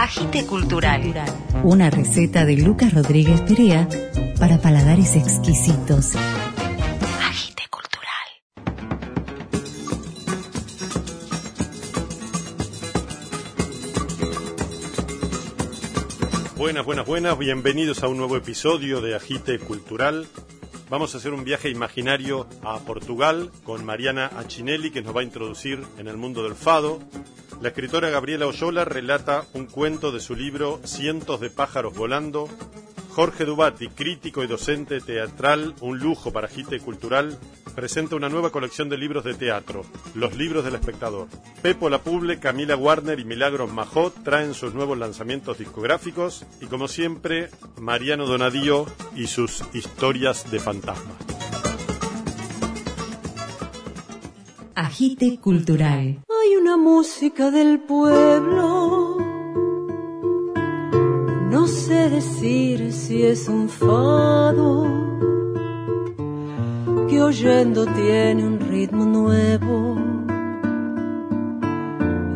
Agite Cultural. Una receta de Lucas Rodríguez Perea para paladares exquisitos. Agite Cultural. Buenas, buenas, buenas. Bienvenidos a un nuevo episodio de Agite Cultural. Vamos a hacer un viaje imaginario a Portugal con Mariana Achinelli, que nos va a introducir en el mundo del fado. La escritora Gabriela Oyola relata un cuento de su libro Cientos de pájaros volando. Jorge Dubati, crítico y docente teatral, un lujo para Agite Cultural, presenta una nueva colección de libros de teatro, Los libros del espectador. Pepo Lapuble, Camila Warner y Milagros Majot traen sus nuevos lanzamientos discográficos y como siempre, Mariano Donadío y sus historias de fantasma. Agite Cultural. Una música del pueblo. No sé decir si es un fado que oyendo tiene un ritmo nuevo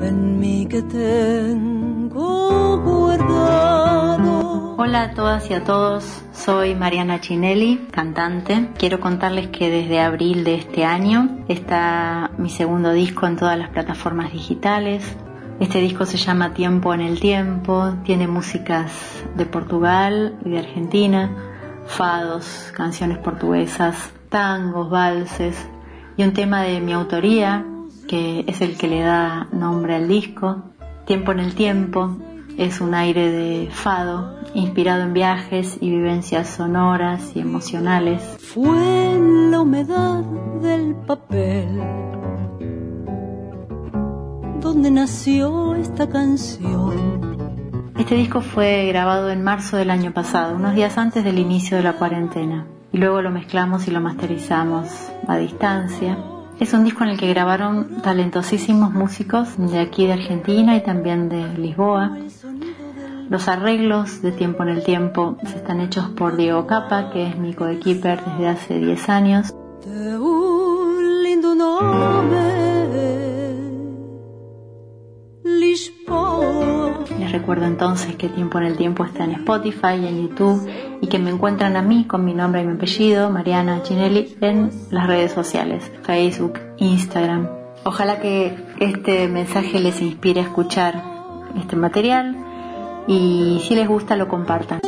en mí que tengo guardado. Hola a todas y a todos, soy Mariana Chinelli, cantante. Quiero contarles que desde abril de este año está mi segundo disco en todas las plataformas digitales. Este disco se llama Tiempo en el Tiempo, tiene músicas de Portugal y de Argentina, fados, canciones portuguesas, tangos, valses y un tema de mi autoría que es el que le da nombre al disco. Tiempo en el Tiempo es un aire de fado inspirado en viajes y vivencias sonoras y emocionales. Fue la humedad del papel donde nació esta canción. Este disco fue grabado en marzo del año pasado, unos días antes del inicio de la cuarentena, y luego lo mezclamos y lo masterizamos a distancia. Es un disco en el que grabaron talentosísimos músicos de aquí de Argentina y también de Lisboa. Los arreglos de Tiempo en el Tiempo están hechos por Diego Capa, que es mi coequiper desde hace 10 años. Lindo Recuerdo entonces que Tiempo en el Tiempo está en Spotify y en YouTube y que me encuentran a mí con mi nombre y mi apellido, Mariana Chinelli, en las redes sociales, Facebook, Instagram. Ojalá que este mensaje les inspire a escuchar este material y si les gusta lo compartan.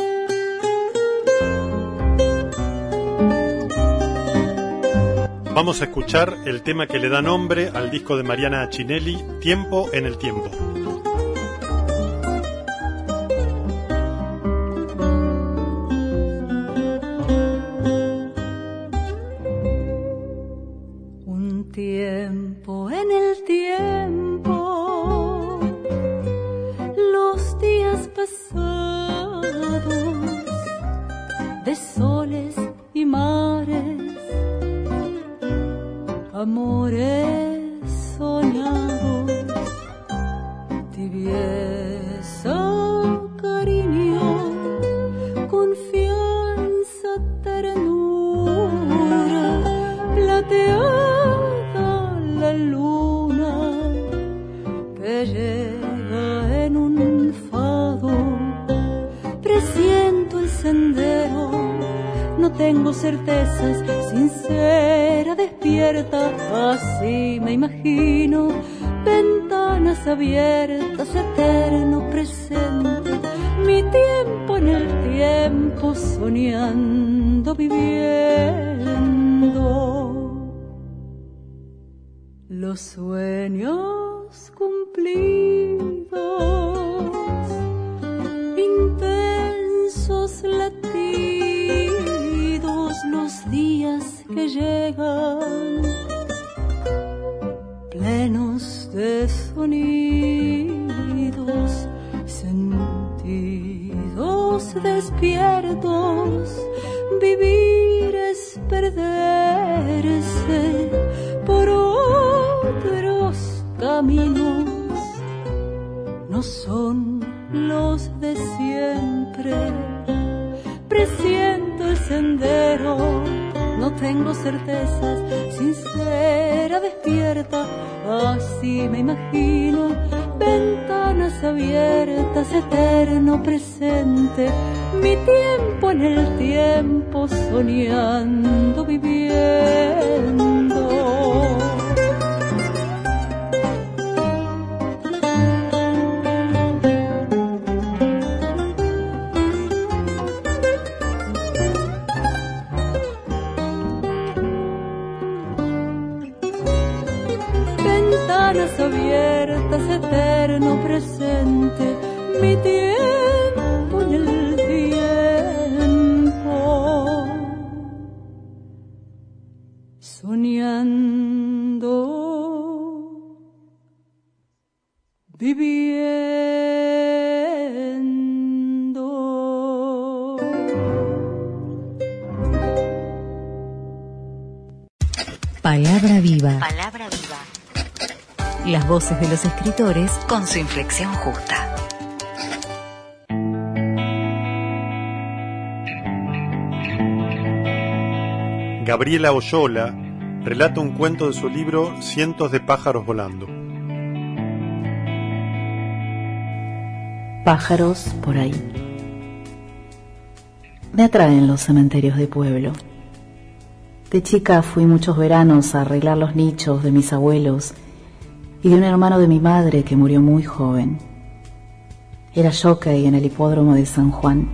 Vamos a escuchar el tema que le da nombre al disco de Mariana Achinelli, Tiempo en el Tiempo. Llega en un fado. Presiento el sendero, no tengo certezas, sincera, despierta, así me imagino. Ventanas abiertas, eterno presente, mi tiempo en el tiempo, soñando, viviendo los sueños intensos latidos, los días que llegan, plenos de sonidos, sentidos despiertos, vivir es perderse por otros caminos, certezas, sincera, despierta, así me imagino, ventanas abiertas, eterno presente, mi tiempo en el tiempo soñando, viviendo. Eterno presente, mi tiempo en el tiempo. Soñando, viviendo. Palabra viva. Palabra viva. Las voces de los escritores Con su inflexión justa. Gabriela Oyola relata un cuento de su libro Cientos de pájaros volando. Pájaros por ahí. Me atraen los cementerios de pueblo. De chica fui muchos veranos a arreglar los nichos de mis abuelos y de un hermano de mi madre que murió muy joven. Era jockey en el hipódromo de San Juan.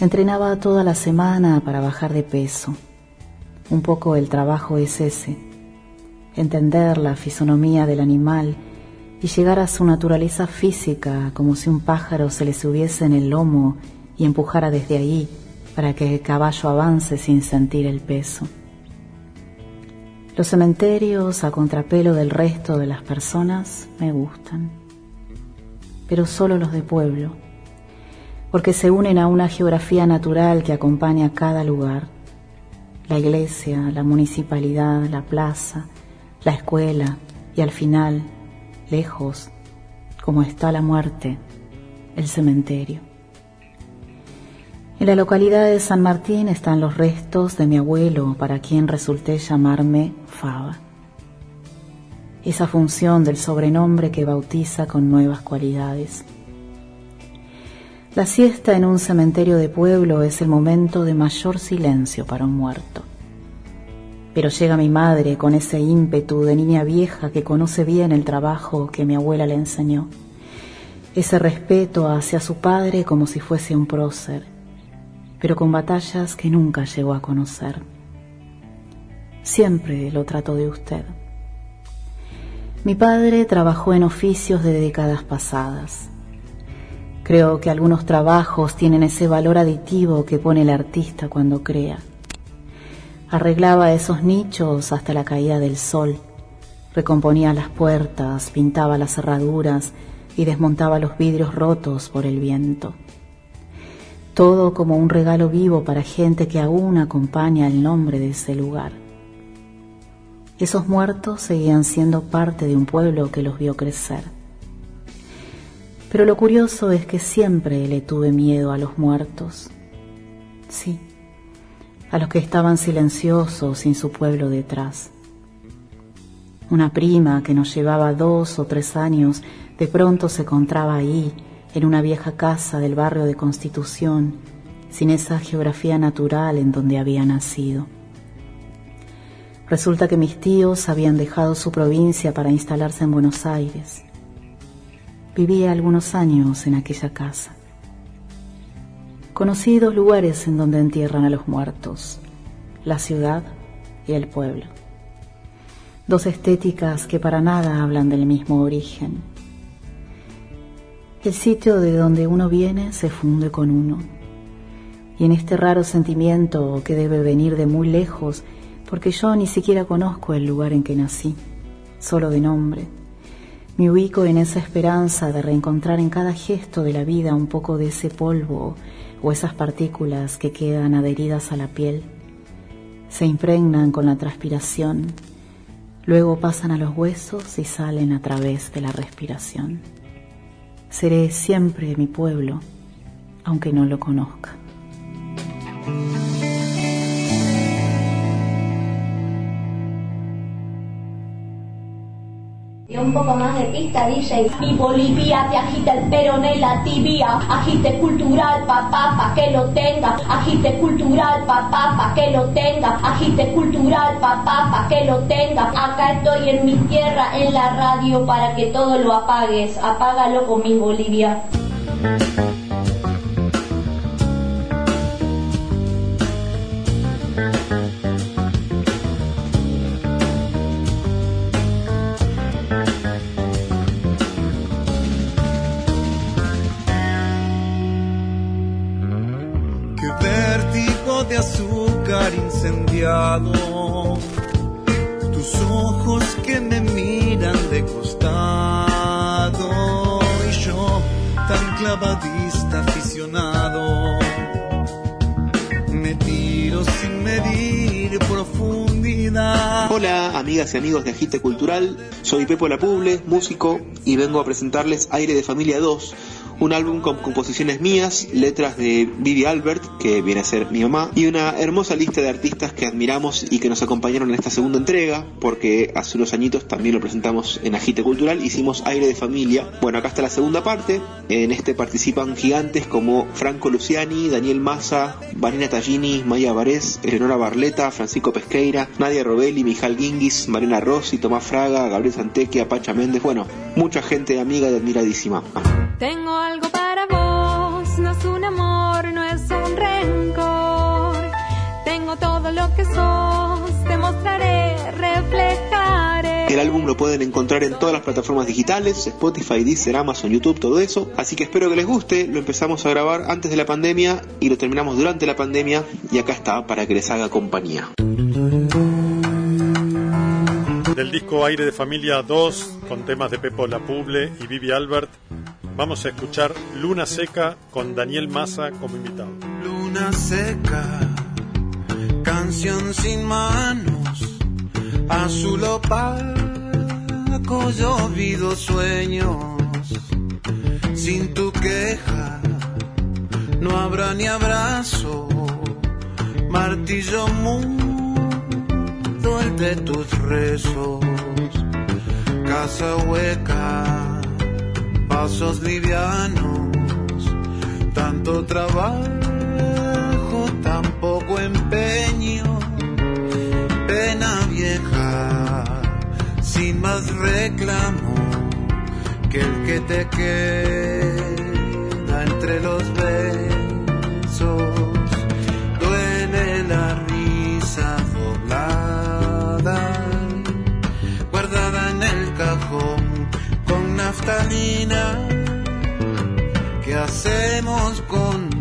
Entrenaba toda la semana para bajar de peso. Un poco el trabajo es ese, entender la fisonomía del animal y llegar a su naturaleza física como si un pájaro se le subiese en el lomo y empujara desde ahí para que el caballo avance sin sentir el peso. Los cementerios, a contrapelo del resto de las personas, me gustan, pero solo los de pueblo, porque se unen a una geografía natural que acompaña cada lugar, la iglesia, la municipalidad, la plaza, la escuela y al final, lejos, como está la muerte, el cementerio. En la localidad de San Martín están los restos de mi abuelo, para quien resulté llamarme Faba. Esa función del sobrenombre que bautiza con nuevas cualidades. La siesta en un cementerio de pueblo es el momento de mayor silencio para un muerto. Pero llega mi madre con ese ímpetu de niña vieja que conoce bien el trabajo que mi abuela le enseñó. Ese respeto hacia su padre como si fuese un prócer pero con batallas que nunca llegó a conocer. Siempre lo trato de usted. Mi padre trabajó en oficios de décadas pasadas. Creo que algunos trabajos tienen ese valor aditivo que pone el artista cuando crea. Arreglaba esos nichos hasta la caída del sol, recomponía las puertas, pintaba las cerraduras y desmontaba los vidrios rotos por el viento todo como un regalo vivo para gente que aún acompaña el nombre de ese lugar. Esos muertos seguían siendo parte de un pueblo que los vio crecer. Pero lo curioso es que siempre le tuve miedo a los muertos. Sí, a los que estaban silenciosos sin su pueblo detrás. Una prima que nos llevaba dos o tres años de pronto se encontraba ahí en una vieja casa del barrio de Constitución, sin esa geografía natural en donde había nacido. Resulta que mis tíos habían dejado su provincia para instalarse en Buenos Aires. Vivía algunos años en aquella casa. Conocí dos lugares en donde entierran a los muertos, la ciudad y el pueblo. Dos estéticas que para nada hablan del mismo origen el sitio de donde uno viene se funde con uno. Y en este raro sentimiento que debe venir de muy lejos, porque yo ni siquiera conozco el lugar en que nací, solo de nombre, me ubico en esa esperanza de reencontrar en cada gesto de la vida un poco de ese polvo o esas partículas que quedan adheridas a la piel. Se impregnan con la transpiración, luego pasan a los huesos y salen a través de la respiración. Seré siempre mi pueblo, aunque no lo conozca. Un poco más de pista, DJ. Mi Bolivia te agita el peroné la tibia. Agite cultural, papá, pa' que lo tenga. Agite cultural, papá, pa' que lo tenga. Agite cultural, papá, pa' que lo tenga. Acá estoy en mi tierra, en la radio, para que todo lo apagues. Apágalo con mi Bolivia. Amigas y amigos de Agite Cultural, soy Pepo Lapuble, músico y vengo a presentarles Aire de Familia 2 un álbum con composiciones mías, letras de Vivi Albert, que viene a ser mi mamá, y una hermosa lista de artistas que admiramos y que nos acompañaron en esta segunda entrega, porque hace unos añitos también lo presentamos en Agite Cultural, hicimos Aire de Familia. Bueno, acá está la segunda parte, en este participan gigantes como Franco Luciani, Daniel Massa, Vanina Tallini, Maya Varés, Eleonora Barleta, Francisco Pesqueira, Nadia Robelli, Mijal Guinguis, Marina Rossi, Tomás Fraga, Gabriel Santequia, Pacha Méndez, bueno, mucha gente amiga y admiradísima. Algo para vos, no es un amor, no es un rencor. Tengo todo lo que sos, te mostraré, reflejaré. El álbum lo pueden encontrar en todas las plataformas digitales, Spotify, Deezer, Amazon, YouTube, todo eso. Así que espero que les guste. Lo empezamos a grabar antes de la pandemia y lo terminamos durante la pandemia. Y acá está para que les haga compañía. Del disco Aire de Familia 2, con temas de Pepo Lapuble y Vivi Albert, Vamos a escuchar Luna Seca con Daniel Massa como invitado. Luna Seca, canción sin manos, azul opaco, llovido sueños, sin tu queja, no habrá ni abrazo, martillo mudo el de tus rezos, casa hueca pasos livianos, tanto trabajo, tan poco empeño, pena vieja, sin más reclamo que el que te queda entre los besos, con naftalina. ¿Qué hacemos con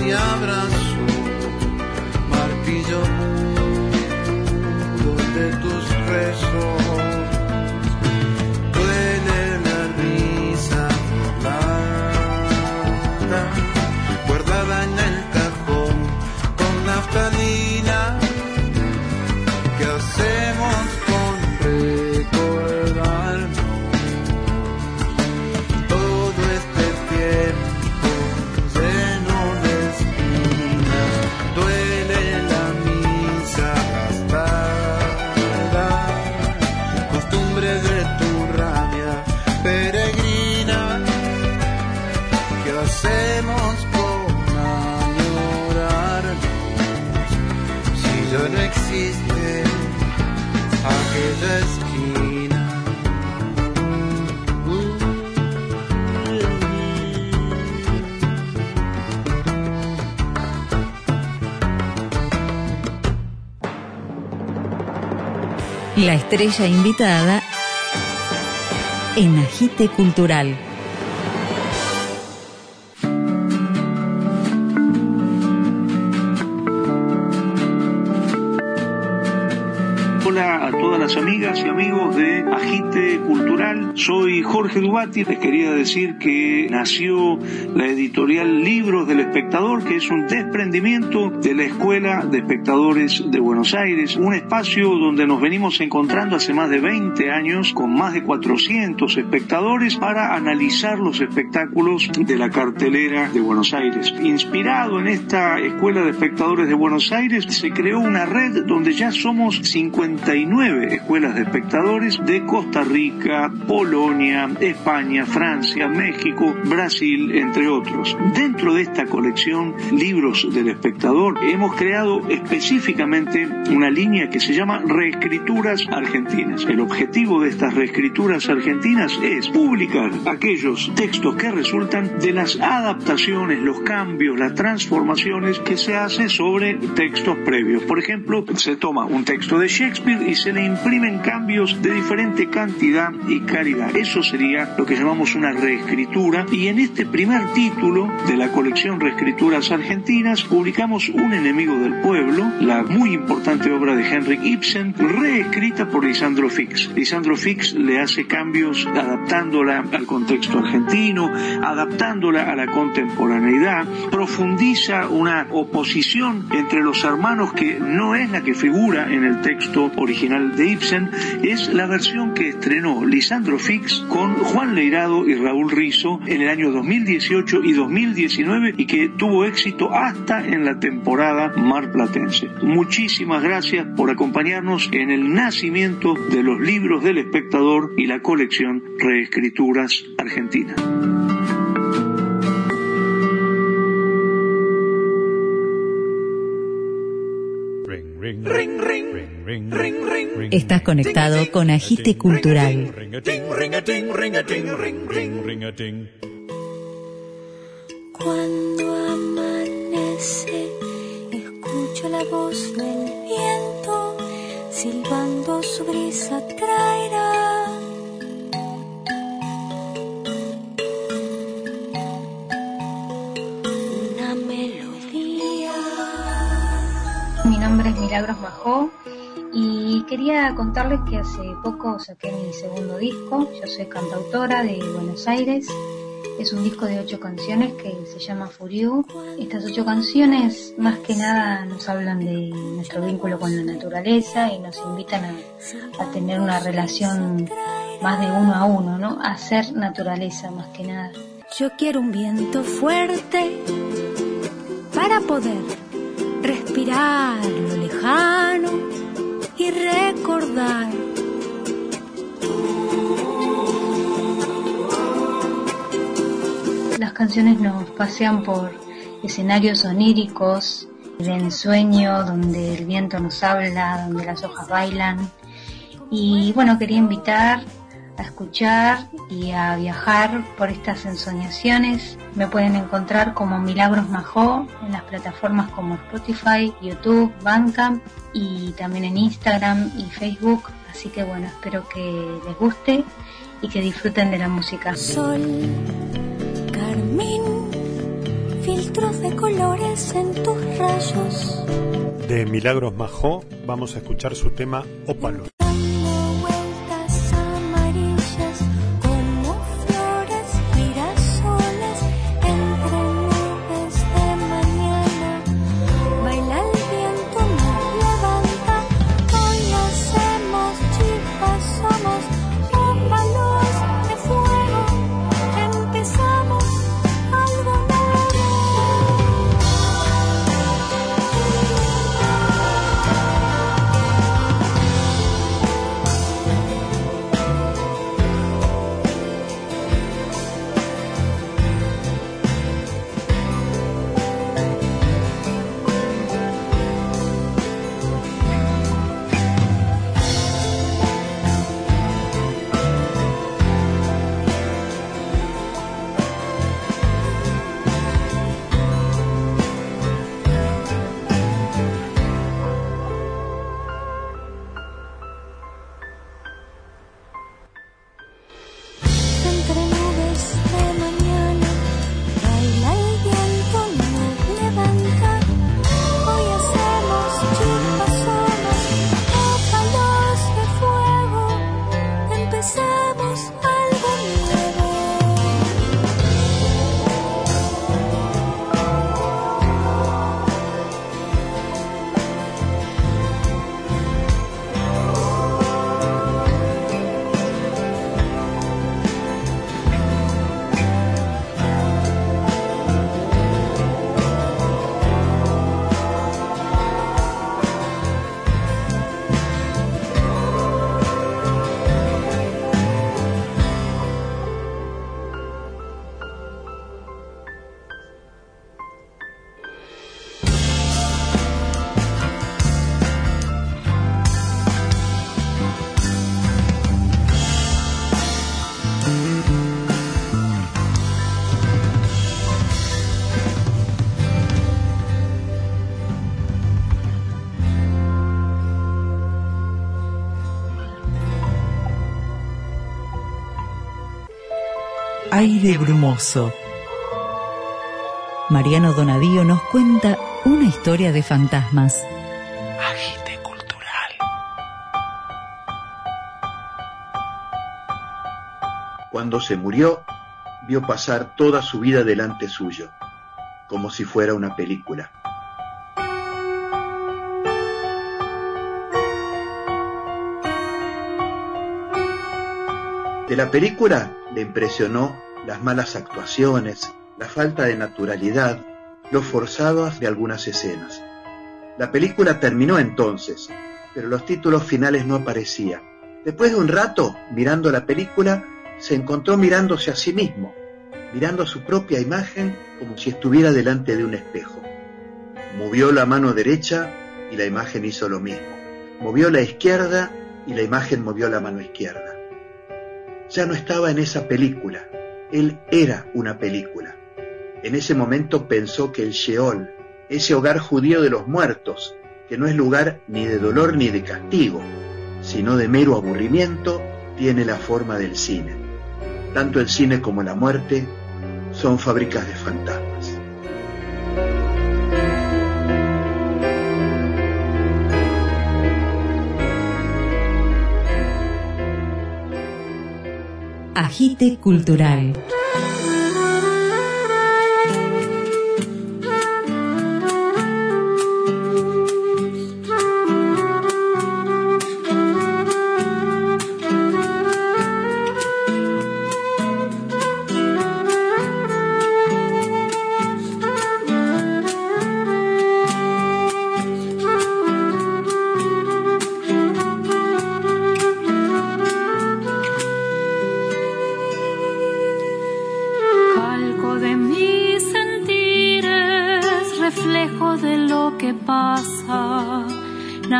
no habrá La estrella invitada en Agite Cultural. Hola a todas las amigas y amigos de Agite Cultural. Soy Jorge Dubati. Les quería decir que nació la editorial Libros del Espectador, que es un desprendimiento de la Escuela de Espectadores de Buenos Aires, un espacio donde nos venimos encontrando hace más de 20 años con más de 400 espectadores para analizar los espectáculos de la cartelera de Buenos Aires. Inspirado en esta Escuela de Espectadores de Buenos Aires, se creó una red donde ya somos 59 escuelas de espectadores de Costa Rica, Polonia, España, Francia, México, Brasil, entre otros. Dentro de esta colección, Libros del Espectador, hemos creado específicamente una línea que se llama Reescrituras Argentinas. El objetivo de estas reescrituras argentinas es publicar aquellos textos que resultan de las adaptaciones, los cambios, las transformaciones que se hace sobre textos previos. Por ejemplo, se toma un texto de Shakespeare y se le imprimen cambios de diferente cantidad y calidad. Eso sería lo que llamamos una reescritura y en este primer título de la colección Reescrituras Argentinas publicamos Un enemigo del pueblo, la muy importante obra de Henrik Ibsen, reescrita por Lisandro Fix. Lisandro Fix le hace cambios adaptándola al contexto argentino, adaptándola a la contemporaneidad, profundiza una oposición entre los hermanos que no es la que figura en el texto original de Ibsen, es la versión que estrenó Lisandro Fix con Juan Leirado y Raúl Rizzo en el año 2018 y 2019 y que tuvo éxito hasta en la temporada marplatense. Muchísimas gracias por acompañarnos en el nacimiento de los libros del espectador y la colección Reescrituras Argentinas. Estás conectado con Agite Cultural. Cuando amanece, escucho la voz del viento, silbando su brisa traerá. Una melodía. Mi nombre es Milagros Majó y quería contarles que hace poco saqué mi segundo disco. Yo soy cantautora de Buenos Aires. Es un disco de ocho canciones que se llama Furiu. Estas ocho canciones más que nada nos hablan de nuestro vínculo con la naturaleza y nos invitan a, a tener una relación más de uno a uno, ¿no? A ser naturaleza más que nada. Yo quiero un viento fuerte para poder respirar lo lejano recordar. Las canciones nos pasean por escenarios oníricos, de ensueño, donde el viento nos habla, donde las hojas bailan. Y bueno, quería invitar a escuchar y a viajar por estas ensoñaciones. Me pueden encontrar como Milagros Majó en las plataformas como Spotify, YouTube, Bandcamp y también en Instagram y Facebook. Así que bueno, espero que les guste y que disfruten de la música. Sol, carmín, filtros de colores en tus rayos. De Milagros Majó vamos a escuchar su tema Ópalo. Aire brumoso. Mariano Donadío nos cuenta una historia de fantasmas. Agite cultural. Cuando se murió, vio pasar toda su vida delante suyo, como si fuera una película. De la película le impresionó las malas actuaciones, la falta de naturalidad, lo forzados de algunas escenas. La película terminó entonces, pero los títulos finales no aparecían. Después de un rato, mirando la película, se encontró mirándose a sí mismo, mirando su propia imagen como si estuviera delante de un espejo. Movió la mano derecha y la imagen hizo lo mismo. Movió la izquierda y la imagen movió la mano izquierda. Ya no estaba en esa película, él era una película. En ese momento pensó que el Sheol, ese hogar judío de los muertos, que no es lugar ni de dolor ni de castigo, sino de mero aburrimiento, tiene la forma del cine. Tanto el cine como la muerte son fábricas de fantasmas. Agite cultural.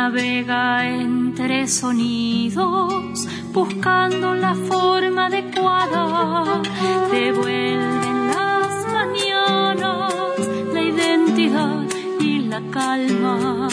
Navega entre sonidos, buscando la forma adecuada. Devuelven las mañanas la identidad y la calma.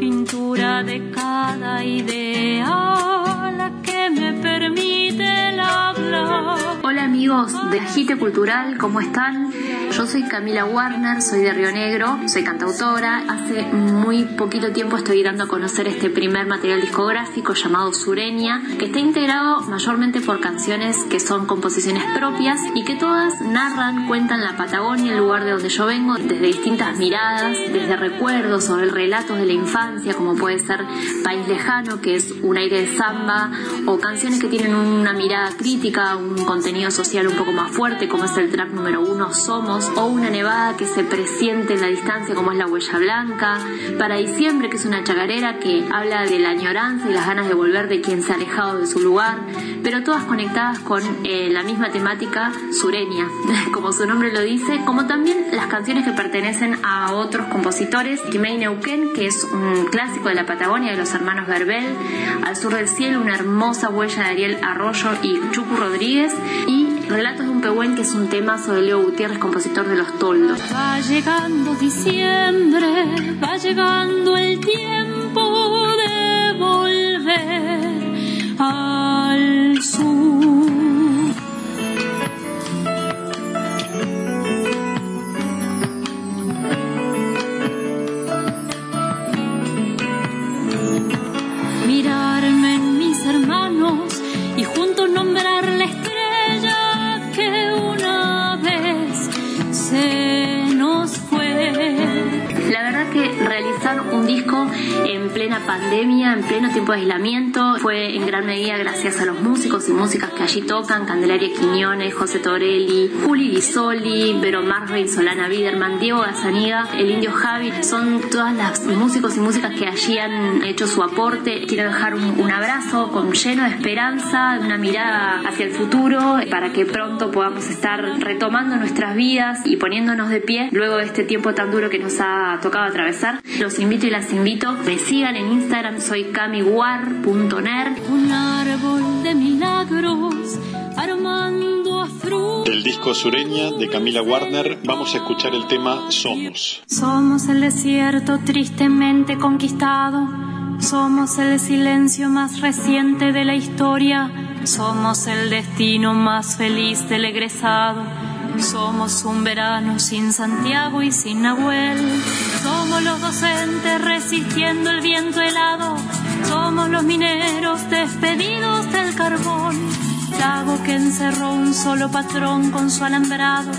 Pintura de cada idea, la que me permite el hablar. Hola amigos de Agite Cultural, ¿cómo están? Yo soy Camila Warner, soy de Río Negro, soy cantautora. Hace muy poquito tiempo estoy dando a conocer este primer material discográfico llamado Sureña, que está integrado mayormente por canciones que son composiciones propias y que todas narran, cuentan la Patagonia, el lugar de donde yo vengo, desde distintas miradas, desde recuerdos o relatos de la infancia, como puede ser País Lejano, que es un aire de samba, o canciones que tienen una mirada crítica, un contenido social un poco más fuerte, como es el track número uno, Somos, o una nevada que se presiente en la distancia, como es la Huella Blanca, para diciembre, que es una chacarera que habla de la añoranza y las ganas de volver de quien se ha alejado de su lugar, pero todas conectadas con eh, la misma temática sureña, como su nombre lo dice, como también las canciones que pertenecen a otros compositores, Kimei Neuquén, que es un clásico de la Patagonia de los hermanos Verbel, Al sur del cielo, una hermosa huella de Ariel Arroyo y Chucu Rodríguez, y Relatos de un Pehuen, que es un tema sobre Leo Gutiérrez, compositor de Los Toldos. Va llegando diciembre, va llegando el tiempo de volver al sur. Tiempo de aislamiento, fue en gran medida gracias a los músicos y músicas que allí tocan, Candelaria Quiñones, José Torelli, Juli Di Soli, Vero Marvin, Solana Biderman, Diego Gazaniga, el Indio Javi, son todas las músicos y músicas que allí han hecho su aporte. Quiero dejar un, un abrazo con lleno de esperanza, una mirada hacia el futuro, para que pronto podamos estar retomando nuestras vidas y poniéndonos de pie luego de este tiempo tan duro que nos ha tocado atravesar. Los invito y las invito, me sigan en Instagram, soy Un árbol de milagros armando a fruto. El disco Sureña de Camila Warner, vamos a escuchar el tema Somos. Somos el desierto tristemente conquistado. Somos el silencio más reciente de la historia. Somos el destino más feliz del egresado. Somos un verano sin Santiago y sin Nahuel. Somos los docentes resistiendo el viento helado. Somos los mineros despedidos del carbón. Lago que encerró un solo patrón con su alambrado.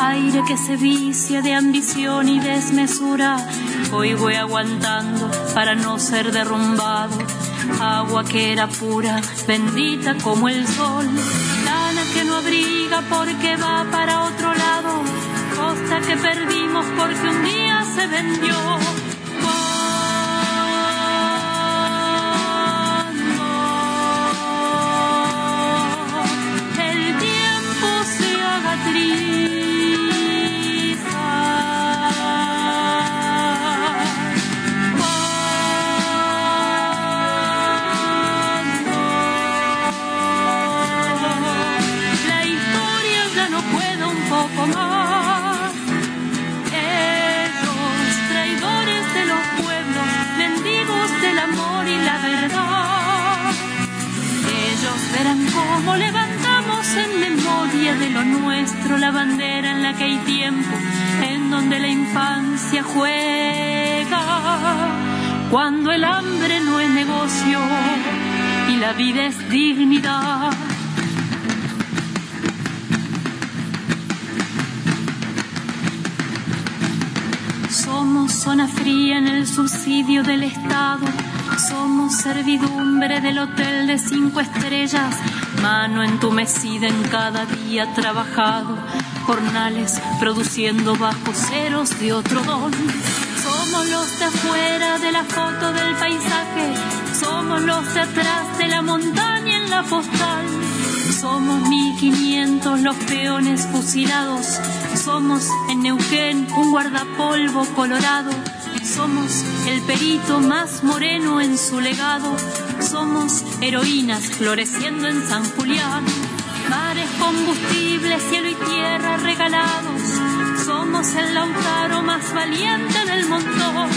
Aire que se vicia de ambición y desmesura. Hoy voy aguantando para no ser derrumbado. Agua que era pura, bendita como el sol. Abriga porque va para otro lado. Costa que perdimos porque un día se vendió. Somos zona fría en el subsidio del Estado. Somos servidumbre del hotel de cinco estrellas. Mano entumecida en cada día trabajado. Jornales produciendo bajo ceros de otro don. Somos los de afuera de la foto del paisaje. Somos los de atrás de la montaña en la postal. Somos 1500 los peones fusilados. Somos en Neuquén un guardapolvo colorado. Somos el perito más moreno en su legado. Somos heroínas floreciendo en San Julián. Mares, combustibles, cielo y tierra regalados. Somos el lautaro más valiente del montón.